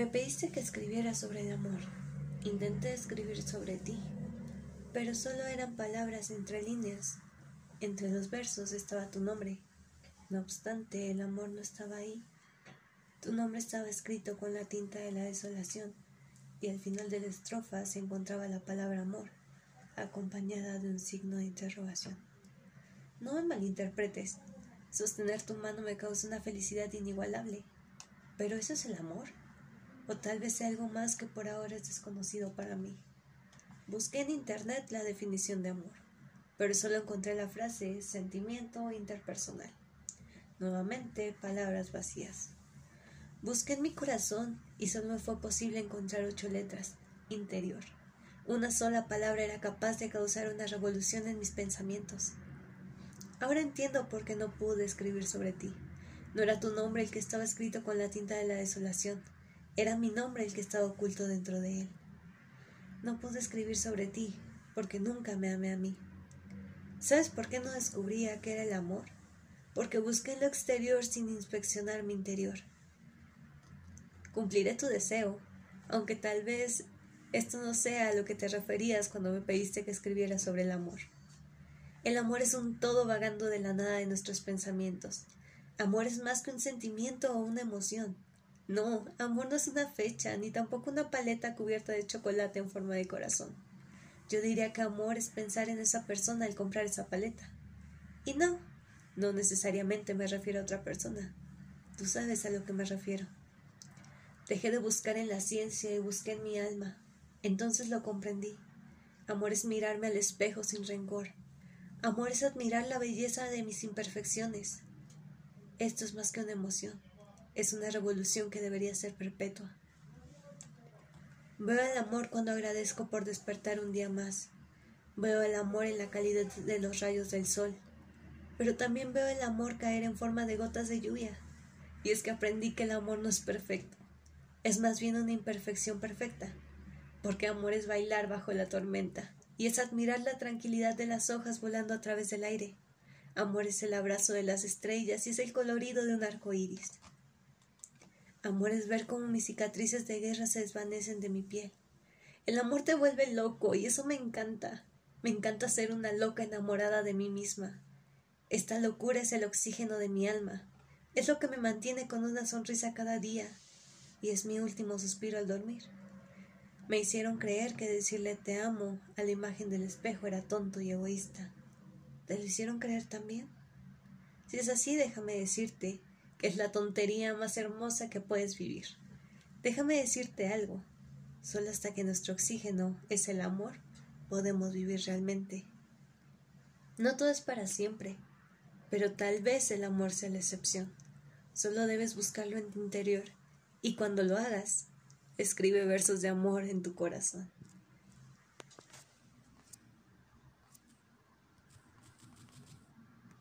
Me pediste que escribiera sobre el amor. Intenté escribir sobre ti, pero solo eran palabras entre líneas. Entre los versos estaba tu nombre. No obstante, el amor no estaba ahí. Tu nombre estaba escrito con la tinta de la desolación, y al final de la estrofa se encontraba la palabra amor, acompañada de un signo de interrogación. No me malinterpretes. Sostener tu mano me causa una felicidad inigualable. ¿Pero eso es el amor? O tal vez sea algo más que por ahora es desconocido para mí. Busqué en internet la definición de amor, pero solo encontré la frase sentimiento interpersonal. Nuevamente, palabras vacías. Busqué en mi corazón y solo me fue posible encontrar ocho letras, interior. Una sola palabra era capaz de causar una revolución en mis pensamientos. Ahora entiendo por qué no pude escribir sobre ti. No era tu nombre el que estaba escrito con la tinta de la desolación, era mi nombre el que estaba oculto dentro de él. No pude escribir sobre ti, porque nunca me amé a mí. ¿Sabes por qué no descubría que era el amor? Porque busqué lo exterior sin inspeccionar mi interior. Cumpliré tu deseo, aunque tal vez esto no sea a lo que te referías cuando me pediste que escribiera sobre el amor. El amor es un todo vagando de la nada de nuestros pensamientos. Amor es más que un sentimiento o una emoción. No, amor no es una fecha, ni tampoco una paleta cubierta de chocolate en forma de corazón. Yo diría que amor es pensar en esa persona al comprar esa paleta. Y no, no necesariamente me refiero a otra persona. Tú sabes a lo que me refiero. Dejé de buscar en la ciencia y busqué en mi alma. Entonces lo comprendí. Amor es mirarme al espejo sin rencor. Amor es admirar la belleza de mis imperfecciones. Esto es más que una emoción es una revolución que debería ser perpetua. Veo el amor cuando agradezco por despertar un día más. Veo el amor en la calidad de los rayos del sol. Pero también veo el amor caer en forma de gotas de lluvia. Y es que aprendí que el amor no es perfecto. Es más bien una imperfección perfecta. Porque amor es bailar bajo la tormenta. Y es admirar la tranquilidad de las hojas volando a través del aire. Amor es el abrazo de las estrellas y es el colorido de un arco iris. Amor es ver cómo mis cicatrices de guerra se desvanecen de mi piel. El amor te vuelve loco y eso me encanta. Me encanta ser una loca enamorada de mí misma. Esta locura es el oxígeno de mi alma. Es lo que me mantiene con una sonrisa cada día y es mi último suspiro al dormir. Me hicieron creer que decirle te amo a la imagen del espejo era tonto y egoísta. ¿Te lo hicieron creer también? Si es así, déjame decirte es la tontería más hermosa que puedes vivir. Déjame decirte algo, solo hasta que nuestro oxígeno es el amor, podemos vivir realmente. No todo es para siempre, pero tal vez el amor sea la excepción. Solo debes buscarlo en tu interior y cuando lo hagas, escribe versos de amor en tu corazón.